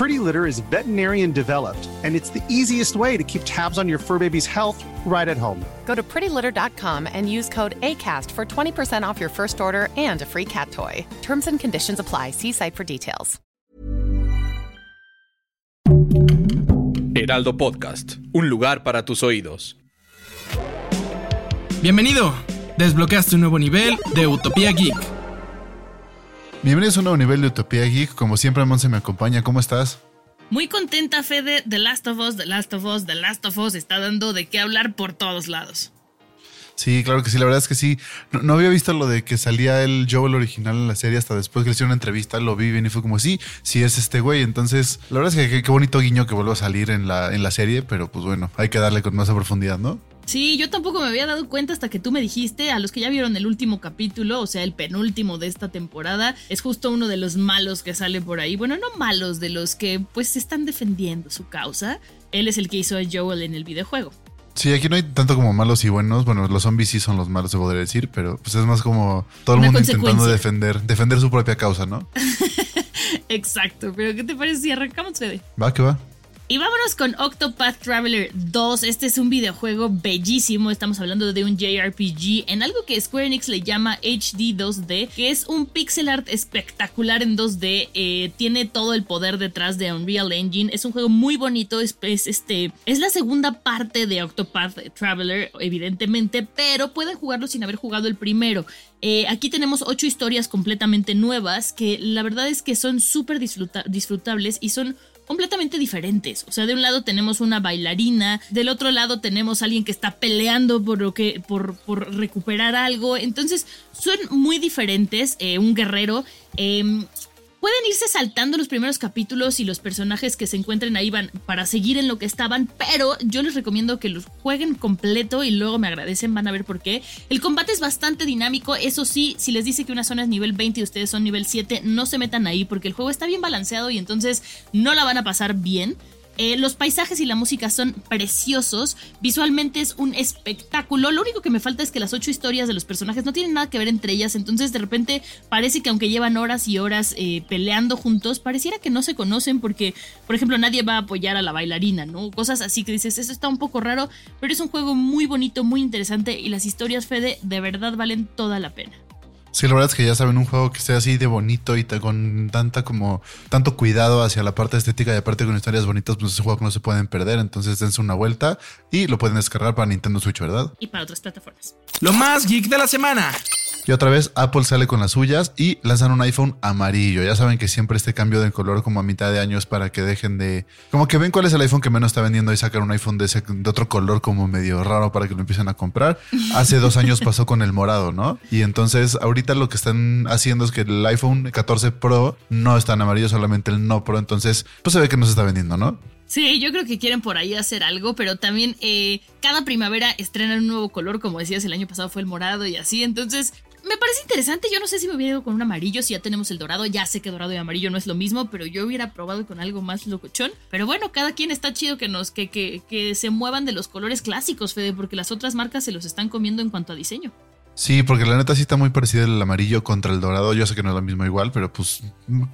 Pretty Litter is veterinarian developed, and it's the easiest way to keep tabs on your fur baby's health right at home. Go to prettylitter.com and use code ACAST for 20% off your first order and a free cat toy. Terms and conditions apply. See site for details. Heraldo Podcast, un lugar para tus oídos. Bienvenido. Desbloqueaste un nuevo nivel de Utopía Geek. Bienvenidos a un nuevo nivel de Utopía Geek. Como siempre, Monse me acompaña. ¿Cómo estás? Muy contenta, Fede. The Last of Us, The Last of Us, The Last of Us está dando de qué hablar por todos lados. Sí, claro que sí. La verdad es que sí. No, no había visto lo de que salía el Joel original en la serie hasta después que le hicieron una entrevista. Lo vi bien y fue como, sí, sí es este güey. Entonces, la verdad es que qué, qué bonito guiño que vuelva a salir en la, en la serie. Pero pues bueno, hay que darle con más profundidad, ¿no? Sí, yo tampoco me había dado cuenta hasta que tú me dijiste, a los que ya vieron el último capítulo, o sea, el penúltimo de esta temporada, es justo uno de los malos que sale por ahí. Bueno, no malos, de los que pues están defendiendo su causa. Él es el que hizo a Joel en el videojuego. Sí, aquí no hay tanto como malos y buenos. Bueno, los zombies sí son los malos, se podría decir, pero pues es más como todo el Una mundo intentando defender, defender su propia causa, ¿no? Exacto, pero ¿qué te parece si arrancamos, Fede? Va, que va. Y vámonos con Octopath Traveler 2. Este es un videojuego bellísimo. Estamos hablando de un JRPG en algo que Square Enix le llama HD 2D, que es un pixel art espectacular en 2D. eh, tiene todo el poder detrás de Unreal Engine. Es un juego muy bonito. Es, es, este, es la segunda parte de Octopath Traveler, evidentemente, pero pueden jugarlo sin haber jugado el primero. Eh, aquí tenemos ocho historias completamente nuevas que la verdad es que son súper disfruta- disfrutables y son completamente diferentes. O sea, de un lado tenemos una bailarina, del otro lado tenemos a alguien que está peleando por lo que, por, por recuperar algo. Entonces, son muy diferentes. eh, un guerrero. em, Pueden irse saltando los primeros capítulos y los personajes que se encuentren ahí van para seguir en lo que estaban, pero yo les recomiendo que los jueguen completo y luego me agradecen, van a ver por qué. El combate es bastante dinámico, eso sí, si les dice que una zona es nivel 20 y ustedes son nivel 7, no se metan ahí porque el juego está bien balanceado y entonces no la van a pasar bien. Eh, los paisajes y la música son preciosos, visualmente es un espectáculo. Lo único que me falta es que las ocho historias de los personajes no tienen nada que ver entre ellas, entonces de repente parece que aunque llevan horas y horas eh, peleando juntos, pareciera que no se conocen porque, por ejemplo, nadie va a apoyar a la bailarina, ¿no? Cosas así que dices, eso está un poco raro, pero es un juego muy bonito, muy interesante y las historias, Fede, de verdad valen toda la pena. Sí, la verdad es que ya saben, un juego que sea así de bonito y con tanta como tanto cuidado hacia la parte estética y aparte con historias bonitas, pues es un juego que no se pueden perder. Entonces dense una vuelta y lo pueden descargar para Nintendo Switch, ¿verdad? Y para otras plataformas. Lo más geek de la semana. Y otra vez Apple sale con las suyas y lanzan un iPhone amarillo. Ya saben que siempre este cambio de color como a mitad de año es para que dejen de... Como que ven cuál es el iPhone que menos está vendiendo y sacan un iPhone de, de otro color como medio raro para que lo empiecen a comprar. Hace dos años pasó con el morado, ¿no? Y entonces ahorita lo que están haciendo es que el iPhone 14 Pro no está en amarillo, solamente el no Pro. Entonces, pues se ve que no se está vendiendo, ¿no? Sí, yo creo que quieren por ahí hacer algo, pero también eh, cada primavera estrenan un nuevo color, como decías, el año pasado fue el morado y así, entonces me parece interesante, yo no sé si me hubiera ido con un amarillo, si ya tenemos el dorado, ya sé que dorado y amarillo no es lo mismo, pero yo hubiera probado con algo más locochón, pero bueno, cada quien está chido que nos, que, que, que se muevan de los colores clásicos, Fede, porque las otras marcas se los están comiendo en cuanto a diseño. Sí, porque la neta sí está muy parecida el amarillo contra el dorado. Yo sé que no es lo mismo igual, pero pues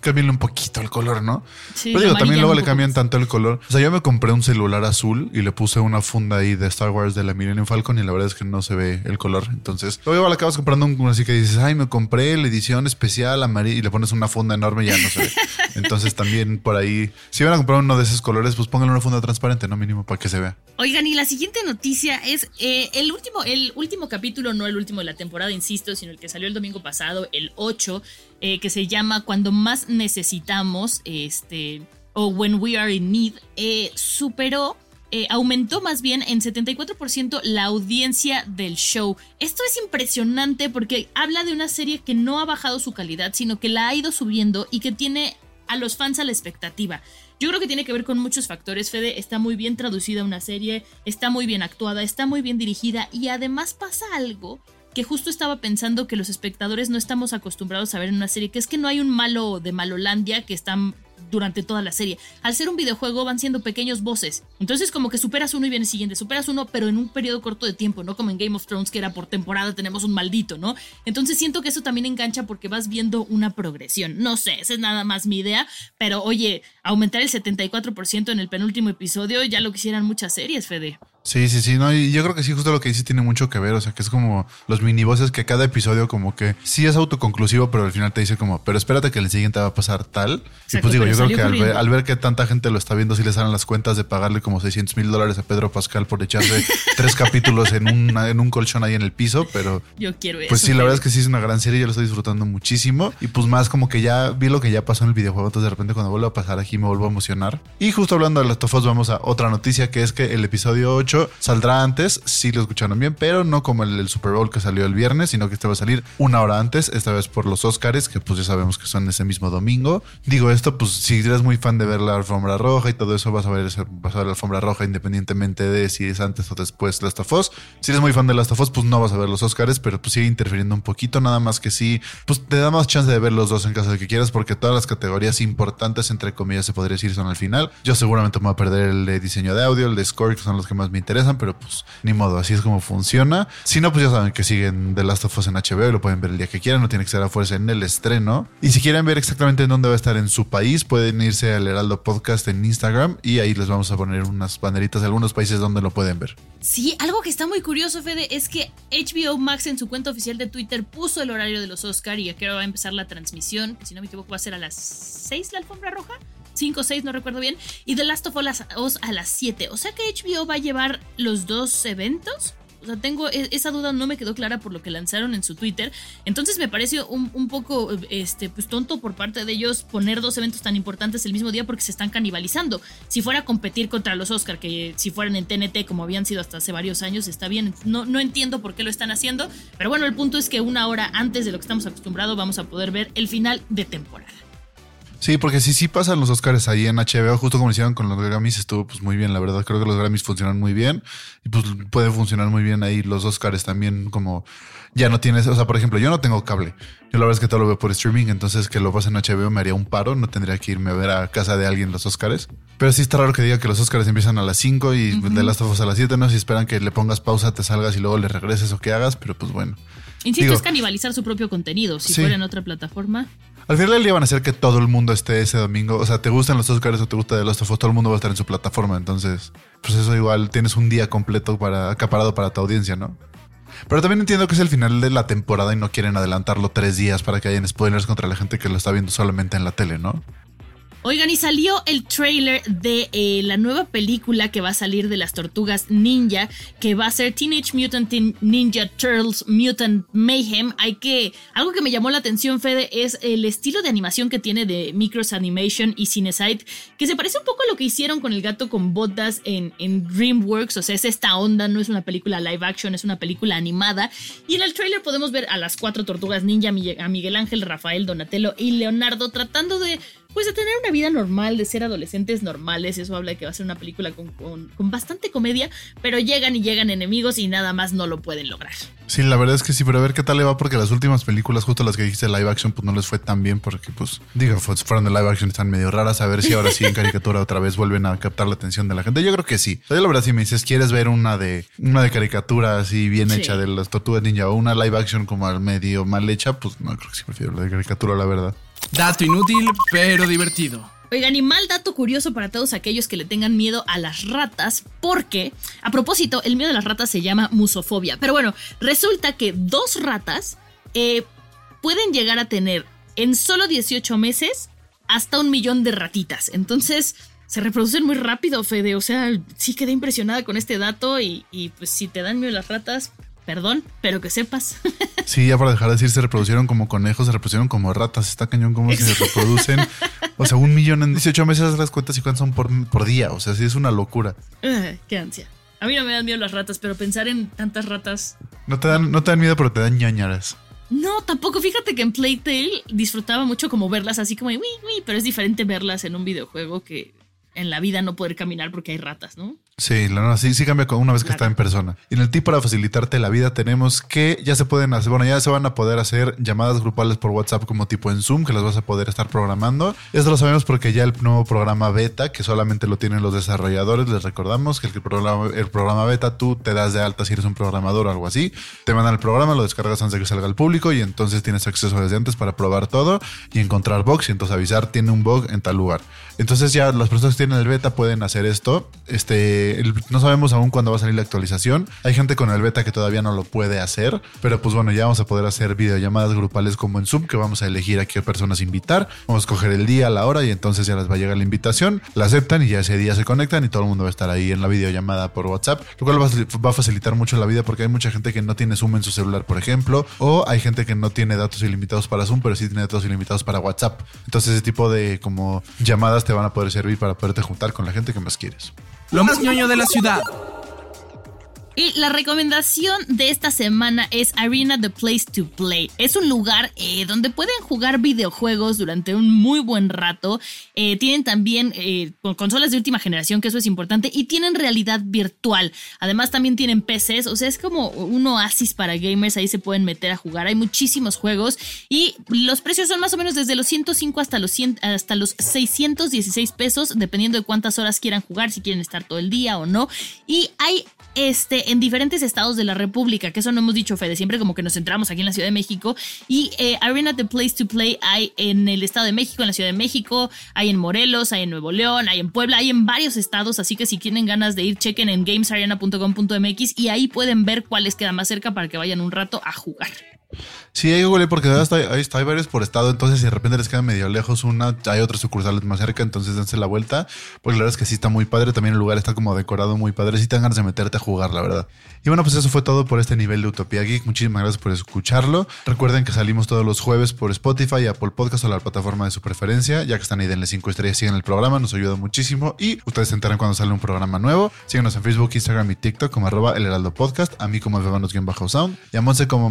cámbienle un poquito el color, ¿no? Sí, pero digo, también luego le cambian tanto el color. O sea, yo me compré un celular azul y le puse una funda ahí de Star Wars de la Millennium Falcon y la verdad es que no se ve el color. Entonces, luego igual acabas comprando un así que dices, ay, me compré la edición especial amarilla y le pones una funda enorme y ya no se ve. Entonces también por ahí, si van a comprar uno de esos colores, pues pónganle una funda transparente, no mínimo, para que se vea. Oigan, y la siguiente noticia es eh, el último, el último capítulo, no el último de la temporada, insisto, sino el que salió el domingo pasado, el 8, eh, que se llama Cuando más necesitamos, este, o When We Are in Need, eh, superó. eh, aumentó más bien en 74% la audiencia del show. Esto es impresionante porque habla de una serie que no ha bajado su calidad, sino que la ha ido subiendo y que tiene a los fans a la expectativa. Yo creo que tiene que ver con muchos factores. Fede está muy bien traducida una serie, está muy bien actuada, está muy bien dirigida y además pasa algo que justo estaba pensando que los espectadores no estamos acostumbrados a ver en una serie, que es que no hay un malo de Malolandia que están durante toda la serie. Al ser un videojuego van siendo pequeños voces. Entonces como que superas uno y viene el siguiente, superas uno pero en un periodo corto de tiempo, no como en Game of Thrones que era por temporada tenemos un maldito, ¿no? Entonces siento que eso también engancha porque vas viendo una progresión. No sé, esa es nada más mi idea, pero oye, aumentar el 74% en el penúltimo episodio ya lo quisieran muchas series, Fede. Sí, sí, sí, no, y yo creo que sí, justo lo que dice tiene mucho que ver, o sea, que es como los minibosses que cada episodio como que sí es autoconclusivo, pero al final te dice como, pero espérate que el siguiente va a pasar tal. y pues digo, yo creo que al ver, al ver que tanta gente lo está viendo, sí les salen las cuentas de pagarle como 600 mil dólares a Pedro Pascal por echarse tres capítulos en, una- en un colchón ahí en el piso, pero Yo quiero eso. pues sí, la verdad es que sí es una gran serie, yo lo estoy disfrutando muchísimo. Y pues más como que ya vi lo que ya pasó en el videojuego, entonces de repente cuando vuelva a pasar aquí me vuelvo a emocionar. Y justo hablando de las tofos, vamos a otra noticia que es que el episodio 8 saldrá antes, sí lo escucharon bien, pero no como el, el Super Bowl que salió el viernes, sino que este va a salir una hora antes, esta vez por los Oscars, que pues ya sabemos que son ese mismo domingo. Digo esto, pues si eres muy fan de ver la alfombra roja y todo eso, vas a ver, vas a ver la alfombra roja independientemente de si es antes o después Last of Us. Si eres muy fan de Last of Us, pues no vas a ver los Oscars, pero pues sigue interfiriendo un poquito, nada más que sí, pues te da más chance de ver los dos en caso de que quieras, porque todas las categorías importantes, entre comillas, se podría decir, son al final. Yo seguramente me voy a perder el de diseño de audio, el de score, que son los que más me interesan, pero pues ni modo, así es como funciona. Si no, pues ya saben que siguen The Last of Us en HBO y lo pueden ver el día que quieran, no tiene que ser a fuerza en el estreno. Y si quieren ver exactamente en dónde va a estar en su país, pueden irse al Heraldo Podcast en Instagram y ahí les vamos a poner unas banderitas de algunos países donde lo pueden ver. Sí, algo que está muy curioso, Fede, es que HBO Max en su cuenta oficial de Twitter puso el horario de los Oscar y a qué hora va a empezar la transmisión, si no me equivoco va a ser a las 6 la alfombra roja. 5 o 6, no recuerdo bien. Y The Last of Us a las 7. O sea que HBO va a llevar los dos eventos. O sea, tengo e- esa duda, no me quedó clara por lo que lanzaron en su Twitter. Entonces me pareció un, un poco este, pues, tonto por parte de ellos poner dos eventos tan importantes el mismo día porque se están canibalizando. Si fuera a competir contra los Oscar, que si fueran en TNT como habían sido hasta hace varios años, está bien. No, no entiendo por qué lo están haciendo. Pero bueno, el punto es que una hora antes de lo que estamos acostumbrados vamos a poder ver el final de temporada. Sí, porque si sí pasan los Oscars ahí en HBO, justo como hicieron con los Grammys, estuvo pues muy bien, la verdad. Creo que los Grammys funcionan muy bien y pues puede funcionar muy bien ahí los Oscars también como ya no tienes, o sea, por ejemplo, yo no tengo cable. Yo la verdad es que todo lo veo por streaming, entonces que lo pasen en HBO me haría un paro, no tendría que irme a ver a casa de alguien los Oscars. Pero sí está raro que diga que los Oscars empiezan a las 5 y de Last of Us a las 7, no si esperan que le pongas pausa, te salgas y luego le regreses o que hagas, pero pues bueno. Insisto, Digo- es canibalizar su propio contenido. Si Sí. fuera en otra plataforma. Al final del día van a hacer que todo el mundo esté ese domingo. O sea, te gustan los Oscars o te gusta de Last of todo el mundo va a estar en su plataforma. Entonces, pues eso igual tienes un día completo para acaparado para tu audiencia, ¿no? Pero también entiendo que es el final de la temporada y no quieren adelantarlo tres días para que hayan spoilers contra la gente que lo está viendo solamente en la tele, ¿no? Oigan, y salió el trailer de eh, la nueva película que va a salir de las tortugas ninja, que va a ser Teenage Mutant Ninja Turtles Mutant Mayhem. Hay que. Algo que me llamó la atención, Fede, es el estilo de animación que tiene de Micros Animation y Cinesite, que se parece un poco a lo que hicieron con el gato con botas en, en DreamWorks. O sea, es esta onda, no es una película live action, es una película animada. Y en el trailer podemos ver a las cuatro tortugas ninja, a Miguel Ángel, Rafael, Donatello y Leonardo tratando de pues de tener una vida normal, de ser adolescentes normales. Eso habla de que va a ser una película con, con bastante comedia, pero llegan y llegan enemigos y nada más no lo pueden lograr. Sí, la verdad es que sí, pero a ver qué tal le va, porque las últimas películas, justo las que dijiste live action, pues no les fue tan bien, porque pues, digo, fueron de live action, están medio raras, a ver si ahora sí en caricatura otra vez vuelven a captar la atención de la gente. Yo creo que sí. yo la verdad, si me dices, ¿quieres ver una de una de caricatura así bien hecha de las tortugas ninja o una live action como al medio mal hecha? Pues no, creo que sí prefiero la de caricatura, la verdad. Dato inútil, pero divertido. Oigan, y mal dato curioso para todos aquellos que le tengan miedo a las ratas, porque, a propósito, el miedo a las ratas se llama musofobia. Pero bueno, resulta que dos ratas eh, pueden llegar a tener en solo 18 meses hasta un millón de ratitas. Entonces, se reproducen muy rápido, Fede. O sea, sí quedé impresionada con este dato y, y pues si te dan miedo las ratas, Perdón, pero que sepas. Sí, ya para dejar de decir, se reproducieron como conejos, se reproducieron como ratas. Está cañón como se reproducen. O sea, un millón en 18 meses, las cuentas y cuántas son por, por día. O sea, sí es una locura. qué ansia. A mí no me dan miedo las ratas, pero pensar en tantas ratas. No te dan, no te dan miedo, pero te dan ñañaras. No, tampoco. Fíjate que en Playtale disfrutaba mucho como verlas así como, uy, pero es diferente verlas en un videojuego que en la vida no poder caminar porque hay ratas, ¿no? Sí, la sí, sí cambia una vez que está en persona. Y en el tip para facilitarte la vida tenemos que ya se pueden hacer, bueno, ya se van a poder hacer llamadas grupales por WhatsApp como tipo en Zoom, que las vas a poder estar programando. Esto lo sabemos porque ya el nuevo programa beta, que solamente lo tienen los desarrolladores, les recordamos que el programa, el programa beta tú te das de alta si eres un programador o algo así, te mandan el programa, lo descargas antes de que salga al público y entonces tienes acceso desde antes para probar todo y encontrar bugs y entonces avisar tiene un bug en tal lugar. Entonces ya las personas que tienen el beta pueden hacer esto. Este no sabemos aún cuándo va a salir la actualización. Hay gente con el beta que todavía no lo puede hacer, pero pues bueno, ya vamos a poder hacer videollamadas grupales como en Zoom, que vamos a elegir a qué personas invitar. Vamos a escoger el día, la hora y entonces ya les va a llegar la invitación. La aceptan y ya ese día se conectan y todo el mundo va a estar ahí en la videollamada por WhatsApp, lo cual va a facilitar mucho la vida porque hay mucha gente que no tiene Zoom en su celular, por ejemplo, o hay gente que no tiene datos ilimitados para Zoom, pero sí tiene datos ilimitados para WhatsApp. Entonces ese tipo de como llamadas te van a poder servir para poderte juntar con la gente que más quieres. Lo más ñoño de la ciudad. Y la recomendación de esta semana es Arena The Place to Play. Es un lugar eh, donde pueden jugar videojuegos durante un muy buen rato. Eh, tienen también eh, consolas de última generación, que eso es importante, y tienen realidad virtual. Además también tienen PCs, o sea, es como un oasis para gamers, ahí se pueden meter a jugar. Hay muchísimos juegos y los precios son más o menos desde los 105 hasta los, 100, hasta los 616 pesos, dependiendo de cuántas horas quieran jugar, si quieren estar todo el día o no. Y hay este, en diferentes estados de la República, que eso no hemos dicho, Fede, siempre como que nos centramos aquí en la Ciudad de México. Y eh, Arena The Place to Play hay en el Estado de México, en la Ciudad de México, hay en Morelos, hay en Nuevo León, hay en Puebla, hay en varios estados, así que si tienen ganas de ir, chequen en gamesarena.com.mx y ahí pueden ver cuáles quedan más cerca para que vayan un rato a jugar. Sí, hay Google porque hasta hay, hay, varios por estado, entonces si de repente les queda medio lejos una, hay otras sucursales más cerca, entonces dense la vuelta, pues la verdad es que sí está muy padre, también el lugar está como decorado muy padre, si te dan ganas de meterte a jugar, la verdad. Y bueno, pues eso fue todo por este nivel de Utopía Geek, muchísimas gracias por escucharlo. Recuerden que salimos todos los jueves por Spotify, Apple Podcast o la plataforma de su preferencia, ya que están ahí, denle 5 estrellas, sigan el programa, nos ayuda muchísimo y ustedes se enteran cuando sale un programa nuevo. Síganos en Facebook, Instagram y TikTok como arroba el heraldo podcast, a mí como bajo sound y a Monse como